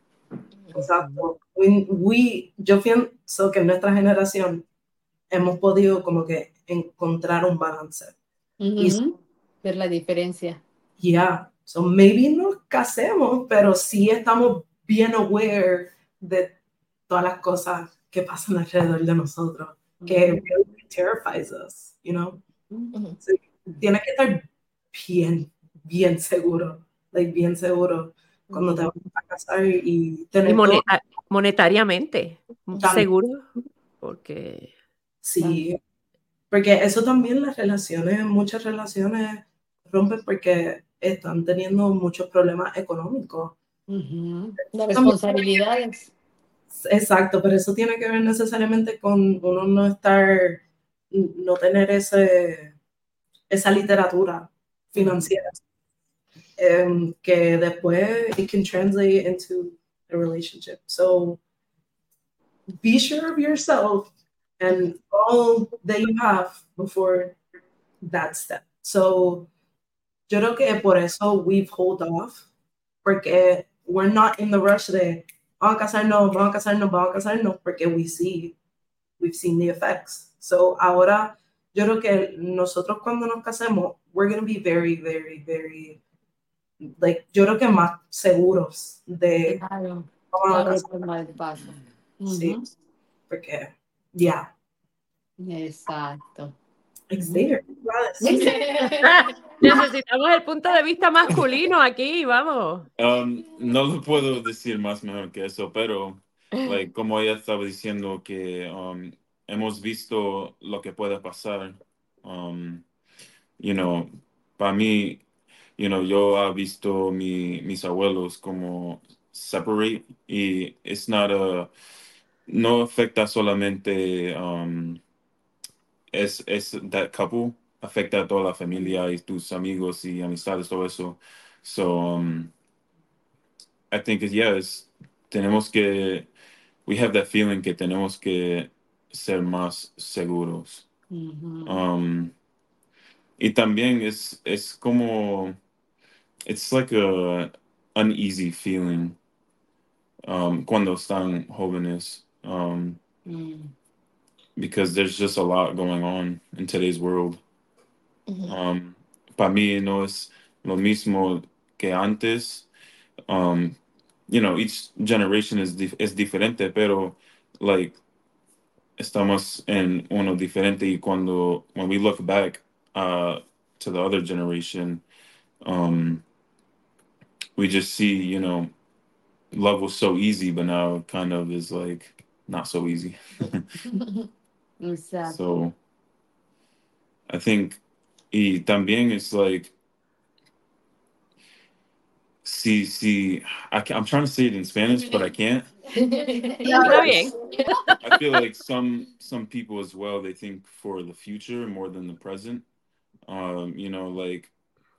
Exacto. We, we- yo pienso que en nuestra generación hemos podido como que encontrar un balance. Ujú. Ver la diferencia. Yeah. So maybe nos casemos, pero sí estamos bien aware de todas las cosas que pasan alrededor de nosotros, que really terrifies us, you know? Ujú. Tienes que estar bien, bien seguro, like bien seguro cuando te vas a casar y tener Y todo- moneta- monetariamente, También. seguro, porque Sí, porque eso también las relaciones, muchas relaciones rompen porque están teniendo muchos problemas económicos. Ujú. Las responsabilidades. Exacto, pero eso tiene que ver necesariamente con uno no estar, no tener ese, esa literatura financiera, em, que después it can translate into a relationship. So be sure of yourself and all that you have before that step. So yo creo que por eso we've hold off, porque we're not in the rush de vamos a casarnos, vamos a casarnos, vamos a casarnos, porque we see, we've seen the effects. So ahora yo creo que nosotros cuando nos casemos, we're going to be very, very, very, like, yo creo que más seguros de Claro. tomar el paso. Sí. Porque, yeah, Exacto. It's there. Necesitamos el punto de vista masculino aquí, vamos. Um, no lo puedo decir más mejor que eso, pero like, como ella estaba diciendo que um, hemos visto lo que puede pasar. Um, you know, para mí, you know, yo he visto mi, mis abuelos como separate y it's not a, no afecta solamente um, es, es that couple, afecta a toda la familia y tus amigos y amistades, todo eso. So, um, I think, yes, tenemos que, we have that feeling que tenemos que ser más seguros. Um, y también es, es como, it's like a uneasy feeling um, cuando están jóvenes. Um, Mm. Because there's just a lot going on in today's world. Um, para mí no es lo mismo que antes. Um, you know, each generation is dif- es diferente, pero like estamos en uno diferente y cuando when we look back uh, to the other generation, um, we just see, you know, love was so easy, but now it kind of is like not so easy. Exacto. So I think y también it's like see see I can, I'm trying to say it in Spanish but I can't. I feel like some some people as well they think for the future more than the present. Um, you know, like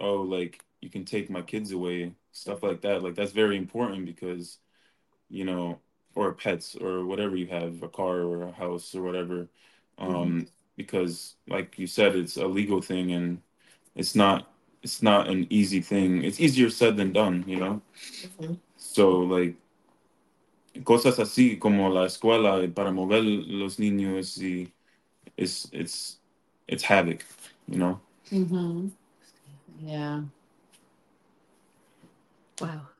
oh like you can take my kids away, stuff like that. Like that's very important because you know, or pets or whatever you have, a car or a house or whatever. Um, because like you said, it's a legal thing and it's not it's not an easy thing. It's easier said than done, you know? Mhm. So like cosas así como la escuela para mover los niños y it's it's it's havoc, you know? Ujú. Yeah. Wow.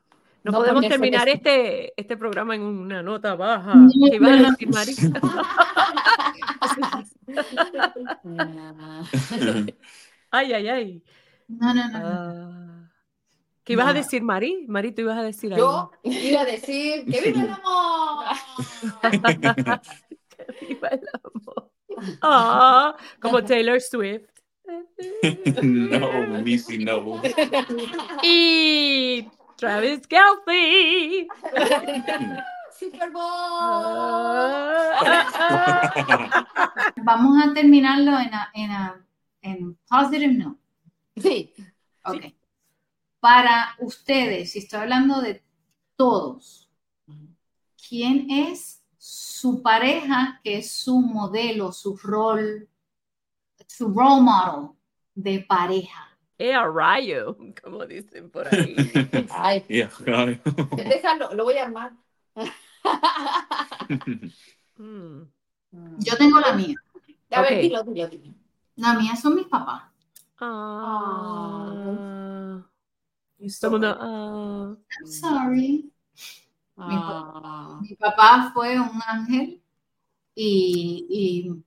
No, No, podemos terminar que- este, este programa en una nota baja. No, ¿Qué ibas a decir, Mari? Yeah. Ay, ay, ay. No, no, no, no. Ah, ¿Qué ibas a decir, Mari? Mari, tú ibas a decir Yo algo. iba a decir que viva el amor. Viva el amor. Ah, como Taylor Swift. no, Missy, no. Y Travis Kelce. Super Bowl. Vamos a terminarlo en, a- en, a- en positive note. Sí. Ok. Para ustedes, si estoy hablando de todos, ¿quién es su pareja que es su modelo, su rol, su role model de pareja? Eh, a rayo, como dicen por ahí. Ay, Yeah, claro. déjalo, lo voy a armar. Mm. Yo tengo la mía. A ver, Ok. dilo, dilo, dilo. La mía son mis papás. Ah. Like- ah. I'm sorry. Ah, Mi papá fue un ángel y, y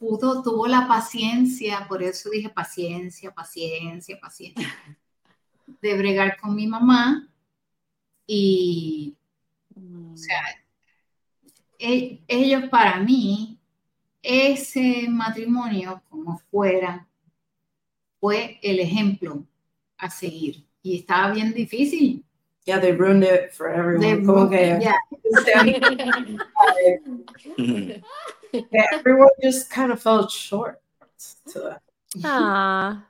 pudo, tuvo la paciencia, por eso dije paciencia, paciencia, paciencia, de bregar con mi mamá y, mm, o sea, e- ellos para mí, ese matrimonio, como fuera, fue el ejemplo a seguir y estaba bien difícil. Yeah, they ruined it for everyone. De- Como que ya, yeah, everyone just kind of fell short to that. Ah.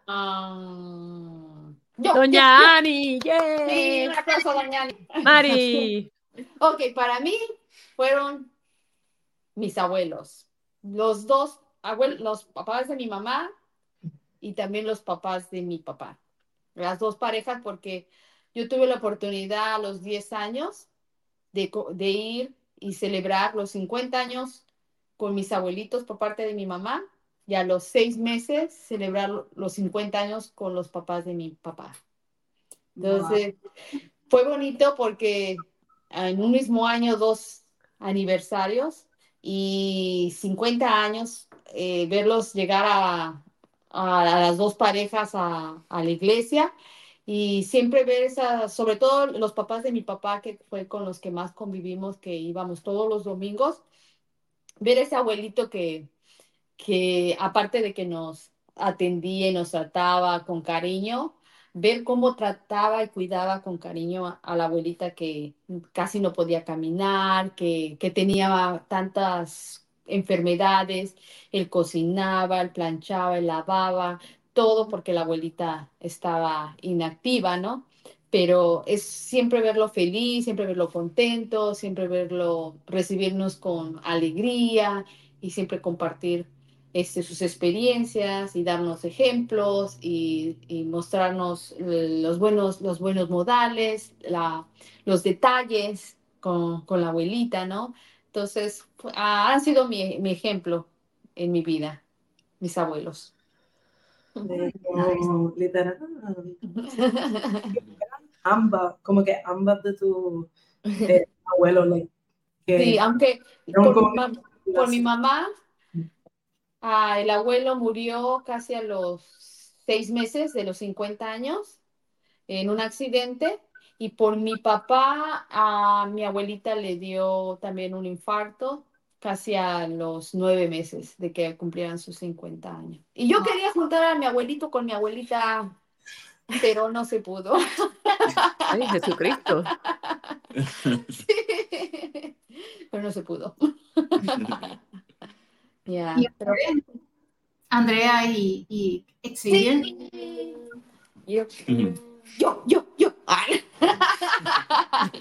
Yo, Doña Ani, yo- Sí, yay. un aplauso, doña Ani. Mari. Ok, para mí fueron mis abuelos. Los dos abuelos, los papás de mi mamá y también los papás de mi papá. Las dos parejas, porque yo tuve la oportunidad a los 10 años de, ir y celebrar los 50 años con mis abuelitos por parte de mi mamá y a los seis meses celebrar los 50 años con los papás de mi papá. Entonces, fue bonito porque en un mismo año, dos aniversarios y 50 años, eh, verlos llegar a, las dos parejas a la iglesia y siempre ver esa, sobre todo los papás de mi papá, que fue con los que más convivimos, que íbamos todos los domingos, ver ese abuelito que, que aparte de que nos atendía y nos trataba con cariño, ver cómo trataba y cuidaba con cariño a, a la abuelita que casi no podía caminar, que, que tenía tantas enfermedades, él cocinaba, él planchaba, él lavaba, todo porque la abuelita estaba inactiva, ¿no? Pero es siempre verlo feliz, siempre verlo contento, siempre verlo recibirnos con alegría y siempre compartir este, sus experiencias y darnos ejemplos y, mostrarnos eh, los buenos, los buenos modales, los detalles con, con la abuelita, ¿no? Entonces, ah, han sido mi, mi ejemplo en mi vida, mis abuelos. Literal. Ambas, como que ambas de tu eh, abuelo, like, que Sí, aunque por, mi como- mam- por mi mamá, ah, el abuelo murió casi a los seis meses de los 50 años en un accidente y por mi papá, a mi abuelita le dio también un infarto casi a los nueve meses de que cumplieran sus 50 años. Y yo quería juntar a mi abuelito con mi abuelita, pero no se pudo. Ay, Jesucristo. Sí. Pero no se pudo. Ya, Y pero- Andrea y, y Xavier. Yo, Ujú. yo, yo, yo. Ay.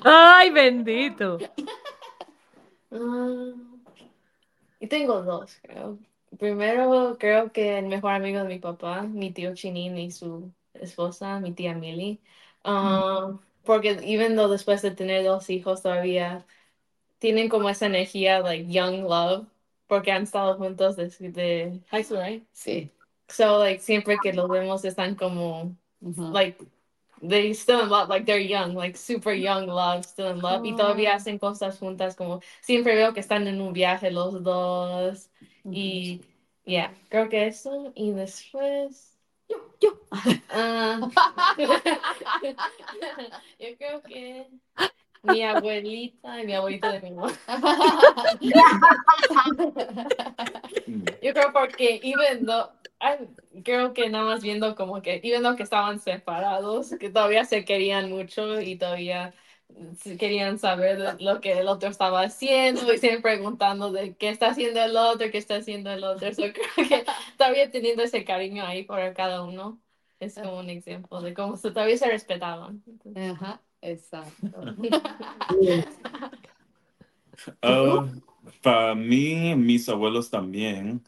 Ay, bendito. Ah, y tengo dos, creo. Primero, creo que el mejor amigo de mi papá, mi tío Chinin y su esposa, mi tía Millie. Ah, porque even though después de tener dos hijos todavía tienen como esa energía, like young love, porque han estado juntos desde de high school, right? Sí. So, like, siempre que los vemos están como, like, they still in love, like, they're young, like, super young love, still in love, y todavía hacen cosas juntas, como, siempre veo que están en un viaje los dos, y, yeah, creo que eso, y después, yo. Ah. yo creo que mi abuelita y mi abuelita de mi mamá. Mm. Yo creo porque even though, ay, creo que nada más viendo como que, even though que estaban separados, que todavía se querían mucho y todavía se querían saber lo que el otro estaba haciendo y siempre preguntando de qué está haciendo el otro, qué está haciendo el otro. So, creo que todavía teniendo ese cariño ahí por cada uno es como un ejemplo de cómo se, todavía se respetaban. Ajá, exacto. Uh, para mí, mis abuelos también,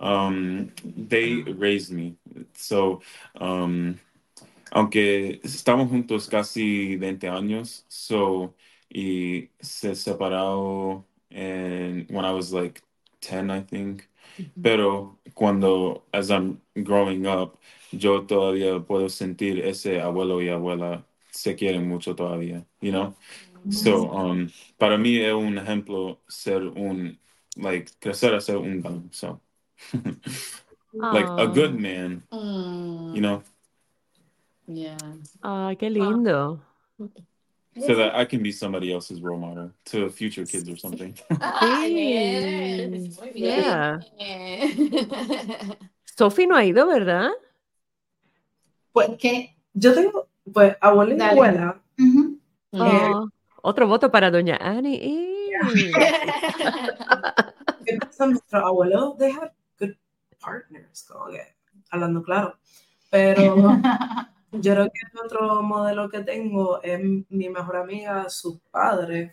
um, they raised me. So, um, aunque estamos juntos casi 20 años, so, y se separó en, when I was like 10, I think. Pero cuando, as I'm growing up, yo todavía puedo sentir ese abuelo y abuela se quieren mucho todavía, you know? So, um, para mí es un ejemplo ser un, like, crecer a ser un galán, so. like a good Ah. man, Mm, you know, yeah. Ay, qué lindo. so that I can be somebody else's role model to future kids or something. Ah, Sí. yes, muy bien. Yeah. Sophie no ha ido, ¿verdad? Pues ¿Qué? yo tengo, pues, abuela y Dale. abuela. Ujú. Eh, Oh, otro voto para doña Annie. ¿Qué pasa? Nuestros abuelos, they had good partners, como que, hablando claro. Pero yo creo que el otro modelo que tengo es mi mejor amiga, sus padres.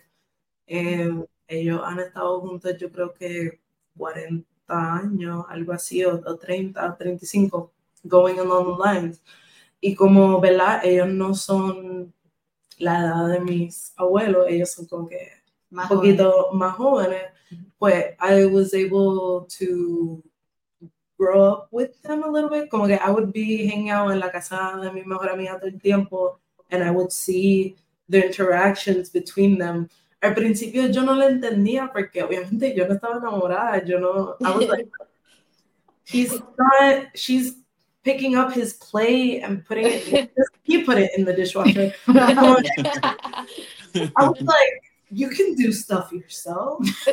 Eh, ellos han estado juntos, yo creo que 40 años, algo así, o, o 30, 35, going along the lines. Y como, ¿verdad? Ellos no son la edad de mis abuelos, ellos son como que Más un poquito más jóvenes, pues I was able to grow up with them a little bit. Como que I would be hanging out en la casa de mi mejor amiga todo el tiempo and I would see the interactions between them. Al principio yo no la entendía porque obviamente yo no estaba enamorada, yo no, I was like, he's not, she's picking up his plate and putting it, he put it in the dishwasher. I was like, you can do stuff yourself.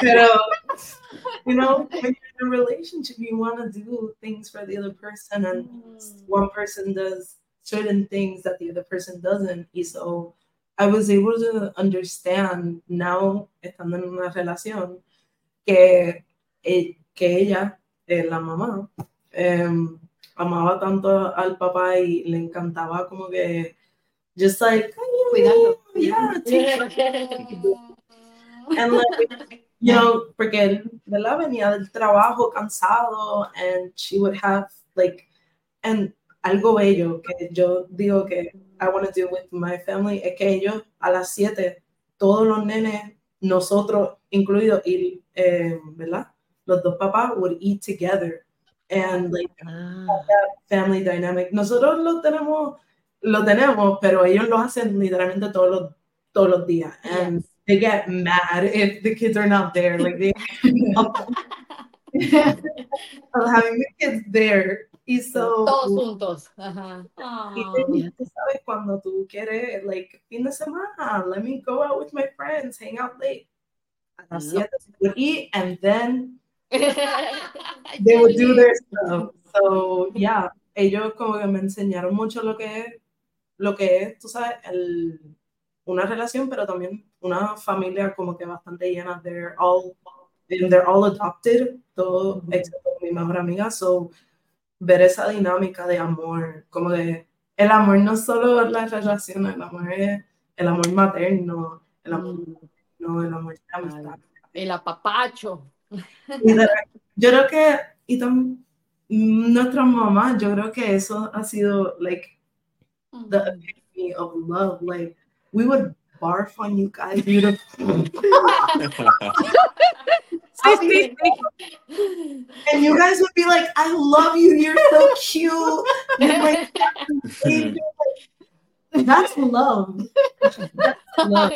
Pero, you know, when you're in a relationship, you want to do things for the other person, and one person does certain things that the other person doesn't. So I was able to understand now, estando en una relación, que, eh, que ella, eh, la mamá, em, amaba tanto al papá y le encantaba como que, just like, Cuidarlo. yeah, and like you know porque ¿verdad? venía del trabajo cansado and she would have like and algo bello que yo digo que I want to do with my family es que ellos a las 7 todos los nenes nosotros incluidos y eh, ¿verdad? los dos papás would eat together and like Ah. family dynamic nosotros lo tenemos lo tenemos pero ellos lo hacen literalmente todos los todos los días and they get mad if the kids are not there. Like they having the kids there. Y so Todos juntos. Ajá. y then, tú sabes cuando tú quieres like fin de semana, let me go out with my friends, hang out late. A las No. siete se would eat and then they would do their stuff. So yeah, ellos como que me enseñaron mucho lo que es, lo que es, tú sabes, el, una relación, pero también una familia como que bastante llena. They're all, they're all adopted, todo excepto mi mejor amiga. So ver esa dinámica de amor, como de el amor no es solo la relación, el amor es el amor materno, el amor, no, el amor de amistad. El apapacho. Y de- yo creo que, y también nuestra mamá, yo creo que eso ha sido, like, the epitome of love. Like, we would barf on you guys. We would Sí, sí, sí. and you guys would be like, I love you. You're so cute. You're my. That's love. That's love.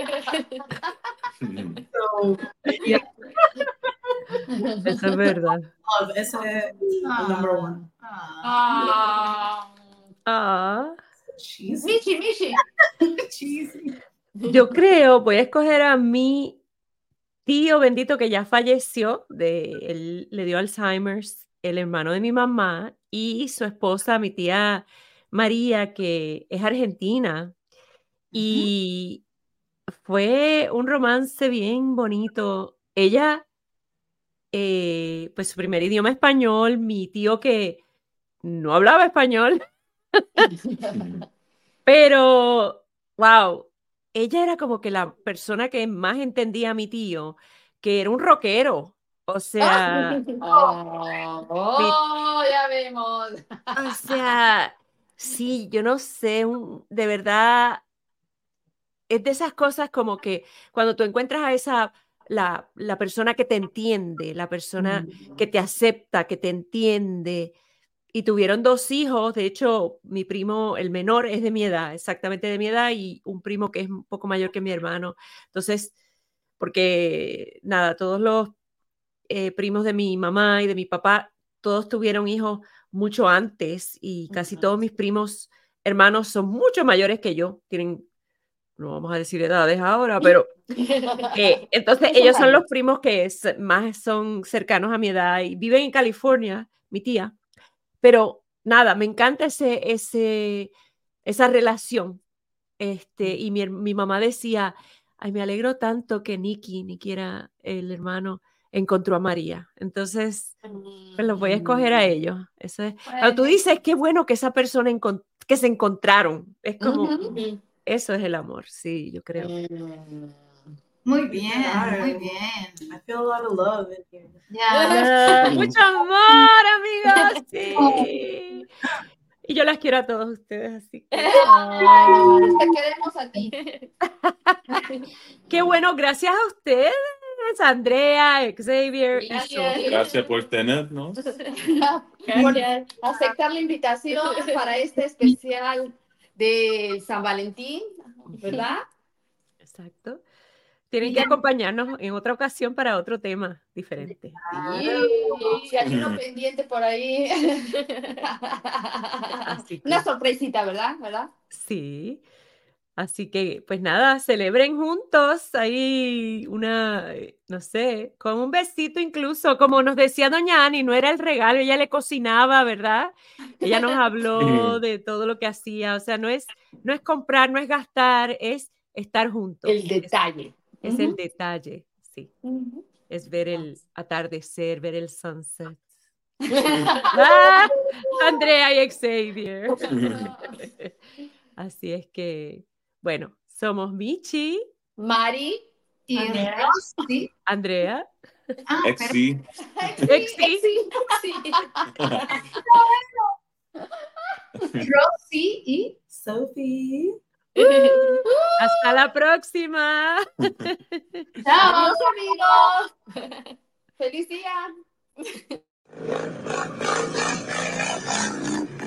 So, yeah, Eso es verdad. love. Ese es el number one. Ah, Ah. Ah. Cheesy. Michi, Michi. cheesy. Yo creo, voy a escoger a mi tío bendito que ya falleció, de, él le dio Alzheimer's, el hermano de mi mamá y su esposa, mi tía María, que es argentina. Y fue un romance bien bonito. Ella, eh, pues su primer idioma español, mi tío que no hablaba español, pero, wow, ella era como que la persona que más entendía a mi tío, que era un rockero. O sea, Oh, oh, ya vemos. o sea, sí, yo no sé, un- de verdad, es de esas cosas como que cuando tú encuentras a esa, la, la persona que te entiende, la persona que te acepta, que te entiende. Y tuvieron dos hijos, de hecho, mi primo, el menor, es de mi edad, exactamente de mi edad, y un primo que es un poco mayor que mi hermano. Entonces, porque nada, todos los eh, primos de mi mamá y de mi papá, todos tuvieron hijos mucho antes y casi todos mis primos hermanos son mucho mayores que yo, tienen, no vamos a decir edades ahora, pero eh, entonces ellos son los primos que es- más son cercanos a mi edad y viven en California, mi tía. Pero nada, me encanta ese, ese, esa relación. Este, y mi, mi mamá decía, ay, me alegro tanto que Nicky, Nicky era el hermano, encontró a María. Entonces, pues los voy a escoger a ellos. Eso es. Cuando tú dices, qué bueno que esa persona que se encontraron. Es como, eso es el amor, sí, yo creo. Mm. Muy bien, muy bien. I feel a lot of love in here. Ah, mucho amor, amigos. Sí. Y yo las quiero a todos ustedes, así que. Ay, Te queremos a ti. Qué bueno, gracias a ustedes, Andrea, Xavier Gracias. Gracias por tenernos. Gracias. Aceptar la invitación para este especial de San Valentín, ¿verdad? Exacto. Tienen que acompañarnos en otra ocasión para otro tema diferente. Sí, hay uno pendiente por ahí. Así que- Una sorpresita, ¿verdad? ¿verdad? Sí. Así que, pues nada, celebren juntos ahí una, no sé, con un besito incluso, como nos decía Doña Ani, no era el regalo, ella le cocinaba, ¿verdad? Ella nos habló de todo lo que hacía, o sea, no es, no es comprar, no es gastar, es estar juntos. El Es- el detalle, sí. Es ver el atardecer, ver el sunset. Ah, Andrea y Xavier. Así es que, bueno, somos Michi, Mari. Y Andrea. Rosy. Andrea, Ah, Exi. Exi. Sí. Rosy y Sophie. hasta la próxima. chao. Amigos. Feliz día.